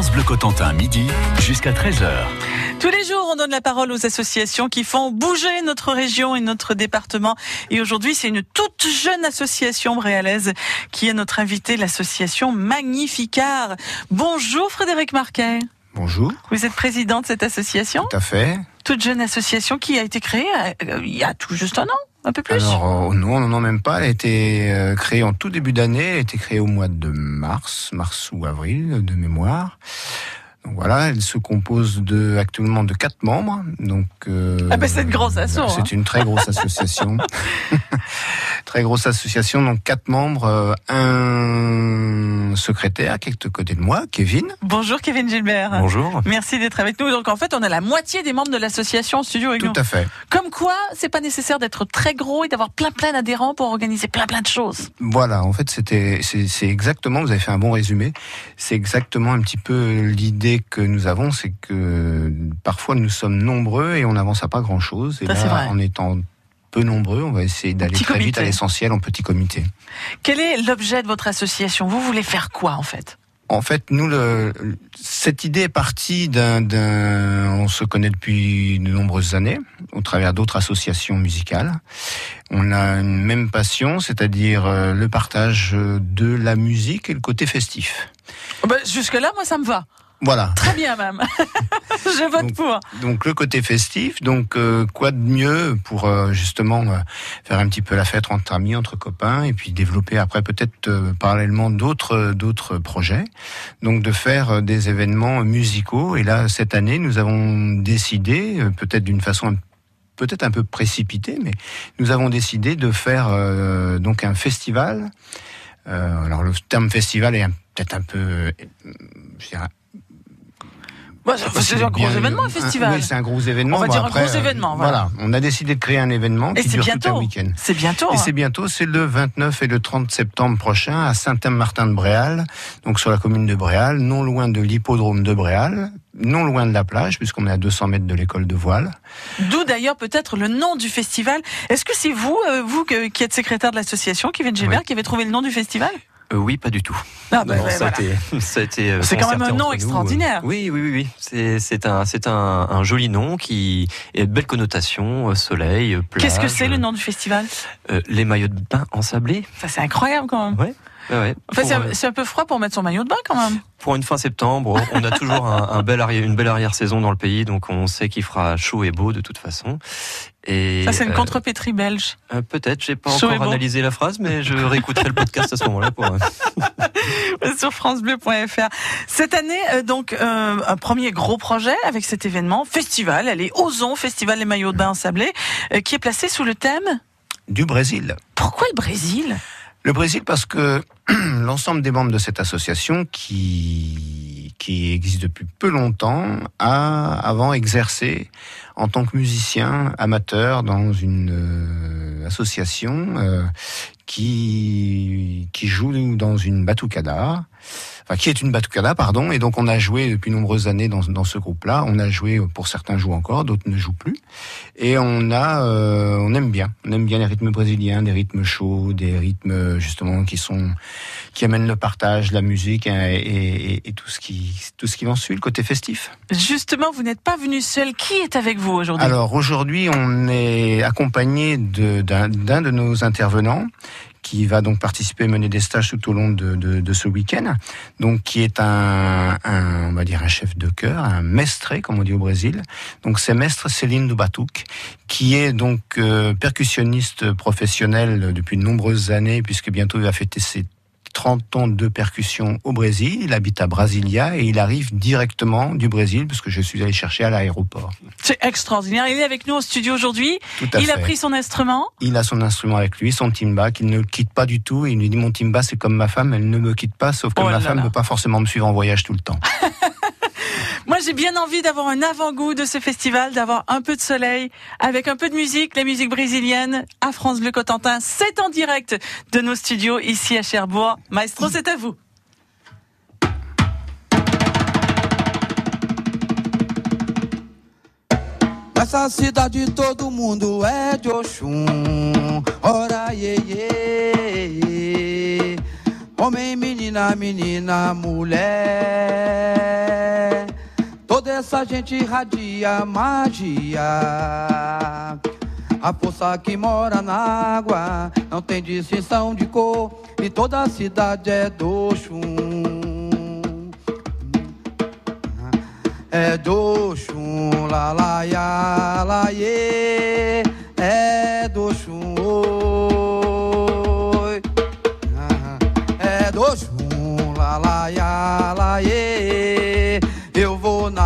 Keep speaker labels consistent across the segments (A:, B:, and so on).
A: France Bleu Cotentin, midi jusqu'à 13h.
B: Tous les jours, on donne la parole aux associations qui font bouger notre région et notre département. Et aujourd'hui, c'est une toute jeune association bréalaise qui est notre invité, l'association Magnificard. Bonjour Frédéric Marquet.
C: Bonjour.
B: Vous êtes président de cette association?
C: Tout à fait.
B: Toute jeune association qui a été créée euh, il y a tout juste un an, un peu plus.
C: Alors, euh, non, non, non, même pas. Elle a été euh, créée en tout début d'année. Elle a été créée au mois de mars, mars ou avril, de mémoire. Donc voilà, elle se compose de actuellement de quatre membres. Donc euh,
B: Ah ben, c'est une grosse asso,
C: C'est
B: hein.
C: une très grosse association. très grosse association. Donc quatre membres, euh, un secrétaire qui est à côté de moi, Kevin.
B: Bonjour Kevin Gilbert.
D: Bonjour.
B: Merci d'être avec nous. Donc en fait, on a la moitié des membres de l'association studio avec
C: Tout
B: nous.
C: à fait.
B: Comme quoi, c'est pas nécessaire d'être très gros et d'avoir plein plein d'adhérents pour organiser plein plein de choses.
C: Voilà, en fait, c'était, c'est exactement, vous avez fait un bon résumé. C'est exactement un petit peu l'idée que nous avons, c'est que parfois nous sommes nombreux et on n'avance à pas grand chose. Et
B: Ça,
C: là, en étant peu nombreux, on va essayer d'aller très vite à l'essentiel en petit comité.
B: Quel est l'objet de votre association? Vous voulez faire quoi en fait?
C: En fait, nous, le, cette idée est partie d'un, d'un, on se connaît depuis de nombreuses années, au travers d'autres associations musicales. On a une même passion, c'est-à-dire euh, le partage de la musique et le côté festif.
B: Oh ben, Jusque-là, moi, ça me va.
C: Voilà.
B: Très bien même. Je vote
C: Donc,
B: pour.
C: Donc le côté festif, donc euh, quoi de mieux pour euh, justement euh, faire un petit peu la fête entre amis, entre copains, et puis développer après peut-être parallèlement d'autres d'autres projets. Donc de faire des événements musicaux. Et là cette année, nous avons décidé, peut-être d'une façon peut-être un peu précipitée, mais nous avons décidé de faire donc un festival. Alors le terme festival est peut-être un peu, je dirais,
B: C'est un gros événement, un festival.
C: oui, c'est un gros événement.
B: On va dire un gros
C: euh,
B: événement, voilà.
C: on a décidé de créer un événement
B: Et
C: qui
B: c'est
C: dure tout un
B: bientôt.
C: week-end.
B: C'est bientôt.
C: Et
B: hein.
C: c'est bientôt, c'est le 29 et le 30 septembre prochain à Saint-Martin-de-Bréal, donc sur la commune de Bréal, non loin de l'hippodrome de Bréal, non loin de la plage, puisqu'on est à 200 mètres de l'école de voile.
B: D'où d'ailleurs peut-être le nom du festival. Est-ce que c'est vous, euh, vous qui êtes secrétaire de l'association, Kevin Gilbert, qui avez trouvé le nom du festival?
D: Euh, oui, pas du tout.
B: Ah, bah,
D: Non,
B: ouais,
D: ça, a
B: voilà.
D: été, a euh,
B: C'est quand même un nom extraordinaire.
D: Oui, oui, oui, oui. C'est, un, c'est un, un joli nom qui est de belle connotation, euh, soleil, euh, plage.
B: Qu'est-ce que c'est le nom du festival?
D: Euh, Les maillots de bain ensablés.
B: Ça, c'est incroyable quand même.
D: Ouais. Ouais, ouais.
B: Enfin,
D: pour,
B: c'est un- peu froid pour mettre son maillot de bain quand même.
D: pour une fin septembre, on a toujours un, un bel arrière, une belle arrière-saison dans le pays, donc on sait qu'il fera chaud et beau de toute façon. Et
B: Ça, c'est une
D: euh,
B: contrepétrie belge.
D: euh, peut-être, j'ai pas
B: Chaud
D: encore analysé la phrase, mais je réécouterai le podcast à ce moment-là pour. euh,
B: sur francebleu.fr. Cette année, euh, donc, euh, un premier gros projet avec cet événement, festival, allez, Osons, Festival des maillots de bain ensablés, euh, qui est placé sous le thème
C: Du Brésil.
B: Pourquoi le Brésil?
C: Le Brésil parce que l'ensemble des membres de cette association qui, existe depuis peu longtemps a avant exercé en tant que musicien amateur dans une euh, association euh, qui, qui joue dans une batucada. Enfin, qui est une batucada, pardon, et donc on a joué depuis nombreuses années dans, dans ce groupe-là. On a joué, pour certains jouent encore, d'autres ne jouent plus, et on a, euh, on aime bien, on aime bien les rythmes brésiliens, des rythmes chauds, des rythmes justement qui sont, qui amènent le partage, la musique et, et- et tout ce qui, tout ce qui en suit, le côté festif.
B: Justement, vous n'êtes pas venu seul. Qui est avec vous aujourd'hui?
C: Alors aujourd'hui, on est accompagné de- d'un d'un de nos intervenants qui va donc participer, mener des stages tout au long de, de- de ce week-end. Donc qui est un, un, on va dire un chef de chœur, un mestre, comme on dit au Brésil. Donc c'est mestre Céline Dubatouk, qui est donc euh, percussionniste professionnel depuis de nombreuses années, puisque bientôt il va fêter ses 30 ans de percussion au Brésil. Il habite à Brasilia et il arrive directement du Brésil, parce que je suis allé chercher à l'aéroport.
B: C'est extraordinaire. Il est avec nous au studio aujourd'hui. Il
C: fait.
B: a pris son instrument.
C: Il a son instrument avec lui, son timba, qu'il ne le quitte pas du tout. Il lui dit Mon timba, c'est comme ma femme, elle ne me quitte pas, sauf que
B: Oh
C: ma
B: là
C: femme ne peut pas forcément me suivre en voyage tout le temps.
B: Moi, j'ai bien envie d'avoir un avant-goût de ce festival, d'avoir un peu de soleil, avec un peu de musique, la musique brésilienne, à France Bleu Cotentin. C'est en direct de nos studios ici à Cherbourg. Maestro, c'est à vous.
E: De menina, menina. Toda essa gente irradia magia. A força que mora na água não tem distinção de cor e toda a cidade é do chum. É do chum, la la ya, la ye. É do chum, oi. É do chum, la la ya, la ye.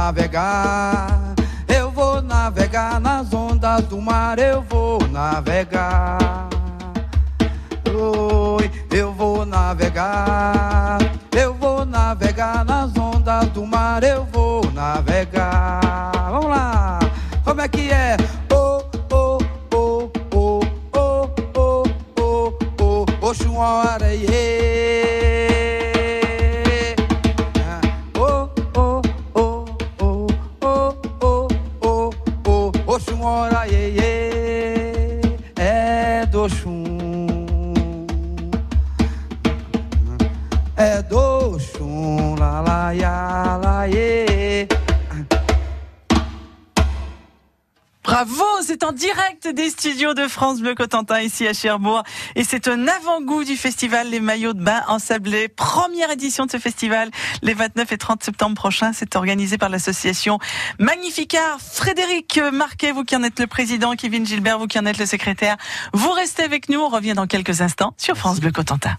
E: Navegar, eu vou navegar nas ondas do mar, eu vou navegar. Oi, eu vou navegar, eu vou navegar nas ondas do mar, eu vou navegar. Vamos lá, como é que é? Oh, oh, oh, oh, oh, oh, oh, oh, Oxum, areiê. É do Oxum, la, la, ya, la, iê.
B: Bravo, c'est en direct des studios de France Bleu Cotentin ici à Cherbourg et c'est un avant-goût du festival Les Maillots de Bain en Sablé. Première édition de ce festival les 29 et 30 septembre prochains. C'est organisé par l'association Magnificard. Frédéric Marquet, vous qui en êtes le président, Kevin Gilbert, vous qui en êtes le secrétaire. Vous restez avec nous. On revient dans quelques instants sur France Bleu Cotentin.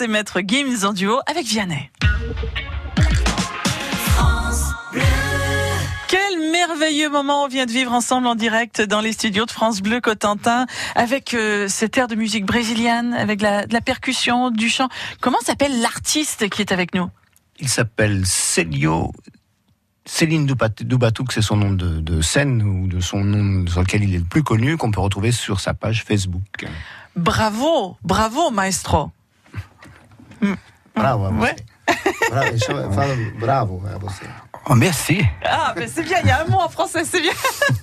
B: Et Maître Gims en duo avec Vianney. Quel merveilleux moment on vient de vivre ensemble en direct dans les studios de France Bleu Cotentin avec euh, cet air de musique brésilienne, avec la, de la percussion, du chant. Comment s'appelle l'artiste qui est avec nous?
C: Il s'appelle Célio. Céline Dubat- Dubatouk, c'est son nom de, de scène ou de son nom sur lequel il est le plus connu, qu'on peut retrouver sur sa page Facebook.
B: Bravo, bravo maestro.
C: Bravo à vous.
B: Ouais.
C: Bravo, bravo à vous.
A: Oh, merci.
B: Ah, mais c'est bien, il y a un mot en français, c'est bien.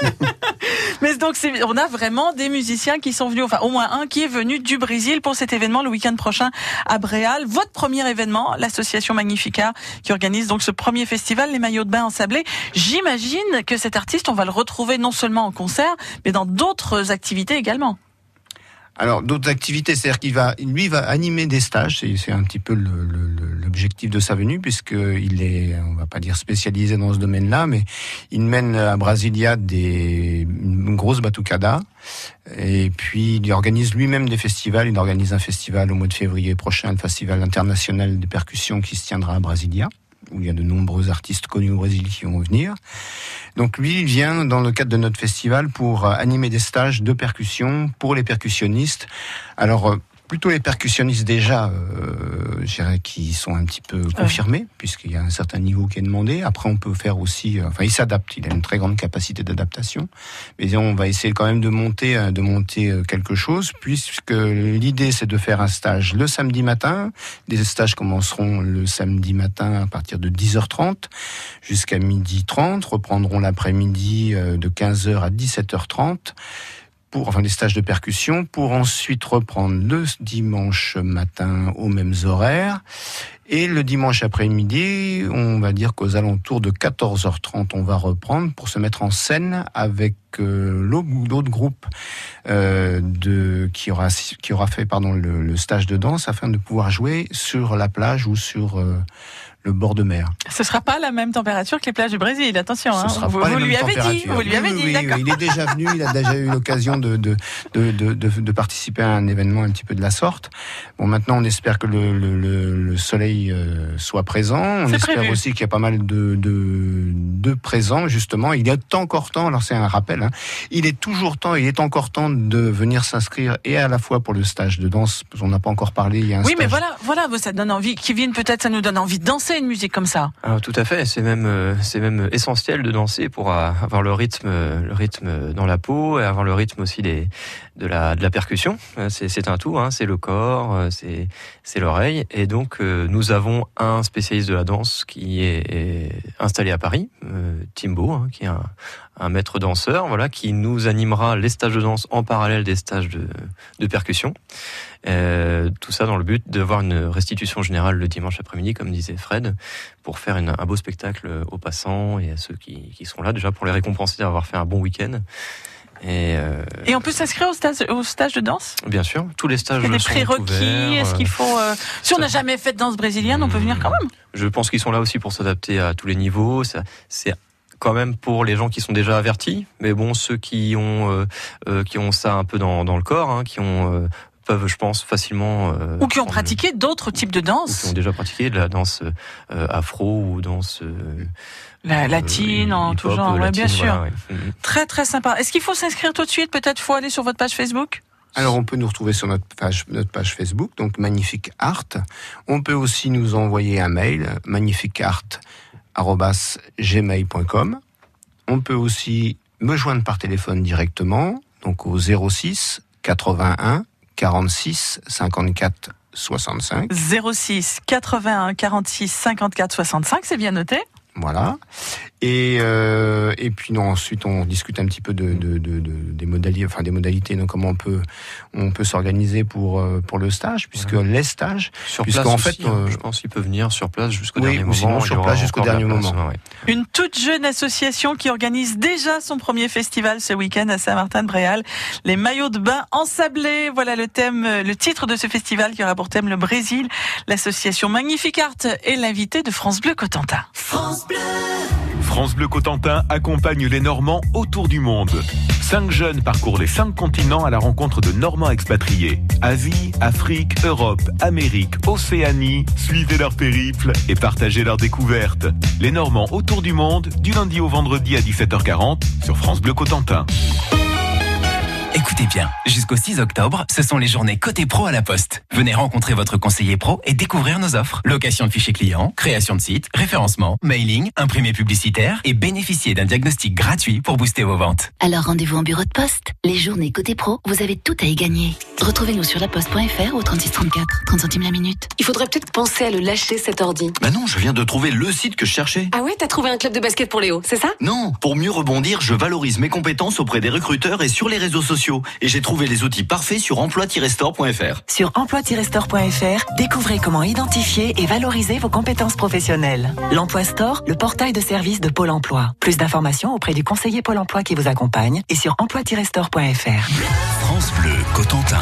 B: mais donc, on a vraiment des musiciens qui sont venus, enfin, au moins un qui est venu du Brésil pour cet événement le week-end prochain à Bréal. Votre premier événement, l'association Magnifica, qui organise donc ce premier festival, les maillots de bain ensablés. J'imagine que cet artiste, on va le retrouver non seulement en concert, mais dans d'autres activités également.
C: Alors d'autres activités, c'est-à-dire qu'il va, lui va animer des stages. C'est, un petit peu l'objectif de sa venue, puisque il est, on va pas dire spécialisé dans ce domaine-là, mais il mène à Brasilia des une grosse batucada. Et puis il organise lui-même des festivals. Il organise un festival au mois de février prochain, le festival international des percussions qui se tiendra à Brasilia où il y a de nombreux artistes connus au Brésil qui vont venir. Donc lui, il vient dans le cadre de notre festival pour euh, animer des stages de percussion pour les percussionnistes. Alors euh, plutôt les percussionnistes déjà, euh, dirais, qui sont un petit peu confirmés, puisqu'il y a un certain niveau qui est demandé. Après, on peut faire aussi, euh, enfin, il s'adapte, il a une très grande capacité d'adaptation. Mais on va essayer quand même de monter, euh, de monter euh, quelque chose, puisque l'idée c'est de faire un stage le samedi matin. Les stages commenceront le samedi matin à partir de 10h30 jusqu'à midi 30, reprendront l'après-midi euh, de 15h à 17h30 pour enfin des stages de percussion pour ensuite reprendre le dimanche matin aux mêmes horaires. Et le dimanche après-midi, on va dire qu'aux alentours de 14h30, on va reprendre pour se mettre en scène avec euh, l'autre groupe euh, de qui aura qui aura fait pardon le, le stage de danse afin de pouvoir jouer sur la plage ou sur euh, le bord de mer.
B: Ce sera pas la même température que les plages du Brésil, attention. Hein.
C: sera
B: vous
C: pas
B: vous lui avez dit,
C: températures.
B: vous lui avez
C: Oui,
B: dit,
C: oui, Il est déjà venu, il a déjà eu l'occasion de de, de, de, participer à un événement un petit peu de la sorte. Bon, maintenant, on espère que le, le, le, le soleil euh, soit présent. On espère
B: prévu.
C: aussi qu'il y a pas mal de, de, présents, justement. Il est encore temps, alors c'est un rappel, hein, il est toujours temps, il est encore temps de venir s'inscrire et à la fois pour le stage de danse, qu'on n'a pas encore parlé, il y a un
B: Oui, mais voilà, voilà, ça donne envie. Kevin, peut-être, ça nous donne envie de danser une musique comme ça.
D: Alors, tout à fait, c'est même euh, c'est même essentiel de danser pour avoir le rythme euh, le rythme dans la peau et avoir le rythme aussi des de la de la percussion. Euh, C'est un tout, hein, c'est le corps, c'est l'oreille et donc nous avons un spécialiste de la danse qui est, installé à Paris, Timbo, hein, qui est un, un maître danseur, voilà, qui nous animera les stages de danse en parallèle des stages de de percussion. Euh, tout ça dans le but d'avoir une restitution générale le dimanche après-midi, comme disait Fred, pour faire une- un beau spectacle aux passants et à ceux qui, qui seront là, déjà pour les récompenser d'avoir fait un bon week-end. Et euh,
B: Et on peut s'inscrire au stage, au stage de danse?
D: Bien sûr, tous les stages
B: Il y a des
D: sont
B: prérequis. Est-ce qu'il faut. euh, Si on n'a jamais fait de danse brésilienne, on peut venir quand même?
D: Je pense qu'ils sont là aussi pour s'adapter à tous les niveaux. C'est quand même pour les gens qui sont déjà avertis, mais bon, ceux qui ont euh, euh, qui ont ça un peu dans, dans le corps, hein, qui ont euh, peuvent, je pense, facilement euh,
B: Ou qui ont
D: prendre-
B: pratiqué d'autres types de
D: ou qui
B: danse.
D: ont déjà pratiqué de la danse euh, afro ou danse euh,
B: La latine,
D: euh,
B: en tout genre. Ouais, bien sûr.
D: voilà, ouais. Mhm.
B: Très, très sympa. Est-ce qu'il faut s'inscrire tout de suite Peut-être faut aller sur votre page Facebook?
C: Alors on peut nous retrouver sur notre page, notre page Facebook, donc Magnifique Art. On peut aussi nous envoyer un mail, magnifiqueart@gmail.com. On peut aussi me joindre par téléphone directement, donc au 06 81 46 54 65.
B: 06 81 46 54 65, c'est bien noté.
C: Voilà. Et, euh, et puis non, ensuite on discute un petit peu de, de, de, de- des modalités, enfin des modalités, donc comment on peut on peut s'organiser pour euh, pour le stage, puisque les stages,
D: Sur
C: Puisqu'en
D: place
C: fait,
D: aussi, hein,
C: euh,
D: je pense qu'il peut venir sur place jusqu'au
C: Oui,
D: dernier
C: ou
D: moment.
C: sinon
D: y
C: sur place jusqu'au dernier
D: place,
C: moment.
D: ouais.
B: Une toute jeune association qui organise déjà son premier festival ce week-end à Saint-Martin-de-Bréal. Les maillots de bain ensablés. Voilà le thème, le titre de ce festival qui aura pour thème le Brésil. L'association Magnifique Art est l'invité de France Bleu Cotentin.
A: France Bleu Cotentin accompagne les Normands autour du monde.
F: Cinq jeunes parcourent les cinq continents à la rencontre de Normands expatriés. Asie, Afrique, Europe, Amérique, Océanie. Suivez leur périple et partagez leurs découvertes. Les Normands autour du monde, du lundi au vendredi à 17h40 sur France Bleu Cotentin.
G: Écoutez bien, jusqu'au 6 octobre, ce sont les journées côté pro à la Poste. Venez rencontrer votre conseiller pro et découvrir nos offres. Location de fichiers clients, création de sites, référencement, mailing, imprimé publicitaire et bénéficier d'un diagnostic gratuit pour booster vos ventes.
H: Alors rendez-vous en bureau de poste. Les journées côté pro, vous avez tout à y gagner. Retrouvez-nous sur laposte.fr au 3634, 30 centimes la minute.
I: Il faudrait peut-être penser à le lâcher cet ordi.
J: Bah non, je viens de trouver le site que je cherchais.
I: Ah ouais, t'as trouvé un club de basket pour Léo, c'est ça?
J: Non, pour mieux rebondir, je valorise mes compétences auprès des recruteurs et sur les réseaux sociaux. Et j'ai trouvé les outils parfaits sur emploi-store.fr.
K: Sur emploi-store.fr, découvrez comment identifier et valoriser vos compétences professionnelles. L'Emploi Store, le portail de services de Pôle emploi. Plus d'informations auprès du conseiller Pôle emploi qui vous accompagne et sur emploi-store.fr.
A: France Bleu Cotentin.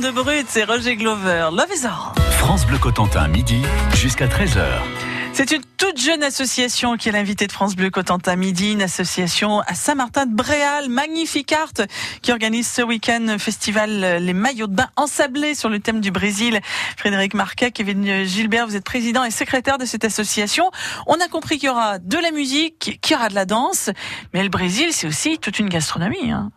B: De brut, c'est Roger Glover. Love is all.
A: France Bleu Cotentin, midi jusqu'à 13h.
B: C'est une toute jeune association qui est l'invitée de France Bleu Cotentin Midi, une association à Saint-Martin de Bréal, Magnifique Art, qui organise ce week-end festival euh, Les Maillots de Bain ensablés sur le thème du Brésil. Frédéric Marquet, Kevin Gilbert, vous êtes président et secrétaire de cette association. On a compris qu'il y aura de la musique, qu'il y aura de la danse, mais le Brésil, c'est aussi toute une gastronomie. Hein.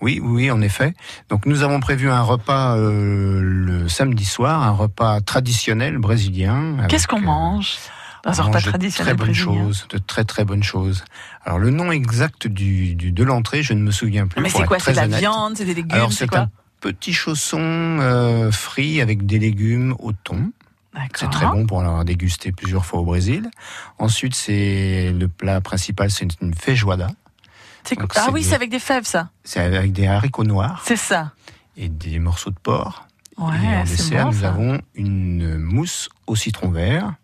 C: Oui, oui, en effet. Donc nous avons prévu un repas euh, le samedi soir, un repas traditionnel brésilien.
B: Qu'est-ce qu'on
C: euh,
B: mange dans un repas traditionnel
C: De très bonnes choses, de très très bonnes choses. Alors le nom exact du, du- de l'entrée, je ne me souviens plus.
B: Mais
C: pour
B: c'est quoi? C'est de la
C: honnête.
B: viande, c'est des légumes,
C: Alors
B: c'est
C: un petit chausson euh, frit avec des légumes au thon. C'est très bon pour l'avoir dégusté plusieurs fois au Brésil. Ensuite, c'est le plat principal, c'est une feijoada. Donc,
B: Ah oui, c'est avec des fèves, ça.
C: C'est avec des haricots noirs
B: C'est ça.
C: et des morceaux de porc.
B: Ouais,
C: et en dessert,
B: bon,
C: nous avons une mousse au citron vert.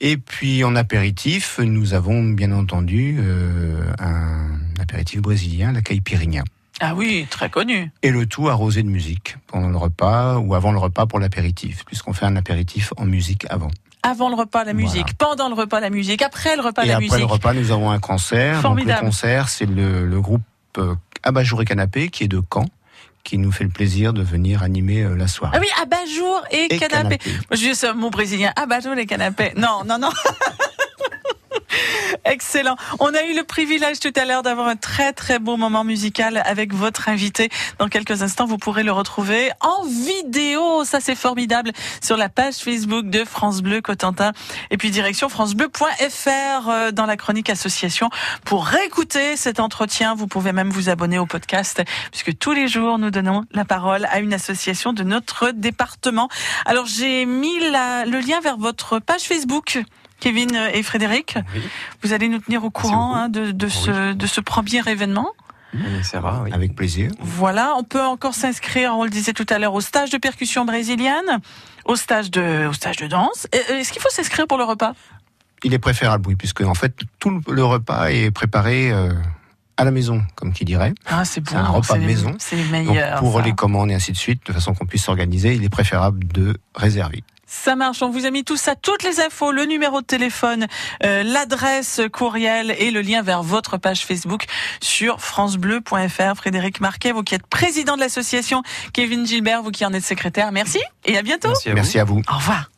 C: Et puis en apéritif, nous avons bien entendu euh, un apéritif brésilien, la caipirinha.
B: Ah oui, très connu.
C: Et le tout arrosé de musique pendant le repas ou avant le repas pour l'apéritif, puisqu'on fait un apéritif en musique avant.
B: Avant le repas, la musique. Pendant le repas, la musique. Après le repas,
C: et
B: la
C: après
B: musique.
C: le repas, nous avons un concert. Donc
B: Formidable.
C: le concert, c'est le, le groupe euh, Abajour et Canapé qui est de Caen, qui nous fait le plaisir de venir animer euh, la soirée.
B: Ah oui, abat-jour et,
C: Et
B: canapé.
C: canapé.
B: Moi, je dis mon brésilien. Abat-jour et canapé. Non, non, non. Excellent. On a eu le privilège tout à l'heure d'avoir un très très beau moment musical avec votre invité. Dans quelques instants, vous pourrez le retrouver en vidéo. Ça, c'est formidable sur la page Facebook de France Bleu Cotentin. Et puis direction francebleu.fr euh, dans la chronique association pour réécouter cet entretien. Vous pouvez même vous abonner au podcast puisque tous les jours, nous donnons la parole à une association de notre département. Alors, j'ai mis le lien vers votre page Facebook. Kevin et Frédéric, vous allez nous tenir au courant hein, de, de ce, de ce premier événement.
D: On essaiera, oui.
C: Avec plaisir.
B: Voilà, on peut encore s'inscrire, on le disait tout à l'heure, au stage de percussion brésilienne, au stage de, au stage de danse. Euh, Est-ce qu'il faut s'inscrire pour le repas?
C: Il est préférable, oui, puisque en fait tout le- repas est préparé euh, à la maison, comme qui dirait.
B: Ah, c'est bon.
C: un repas maison.
B: C'est les
C: Donc,
B: meilleurs.
C: pour
B: ça.
C: les commandes et ainsi de suite, de façon qu'on puisse s'organiser, il est préférable de réserver.
B: Ça marche, on vous a mis tout ça, toutes les infos, le numéro de téléphone, euh, l'adresse courriel et le lien vers votre page Facebook sur francebleu.fr. Frédéric Marquet, vous qui êtes président de l'association, Kevin Gilbert, vous qui en êtes secrétaire, merci et à bientôt.
D: Merci à vous.
C: Merci à vous.
B: Au revoir.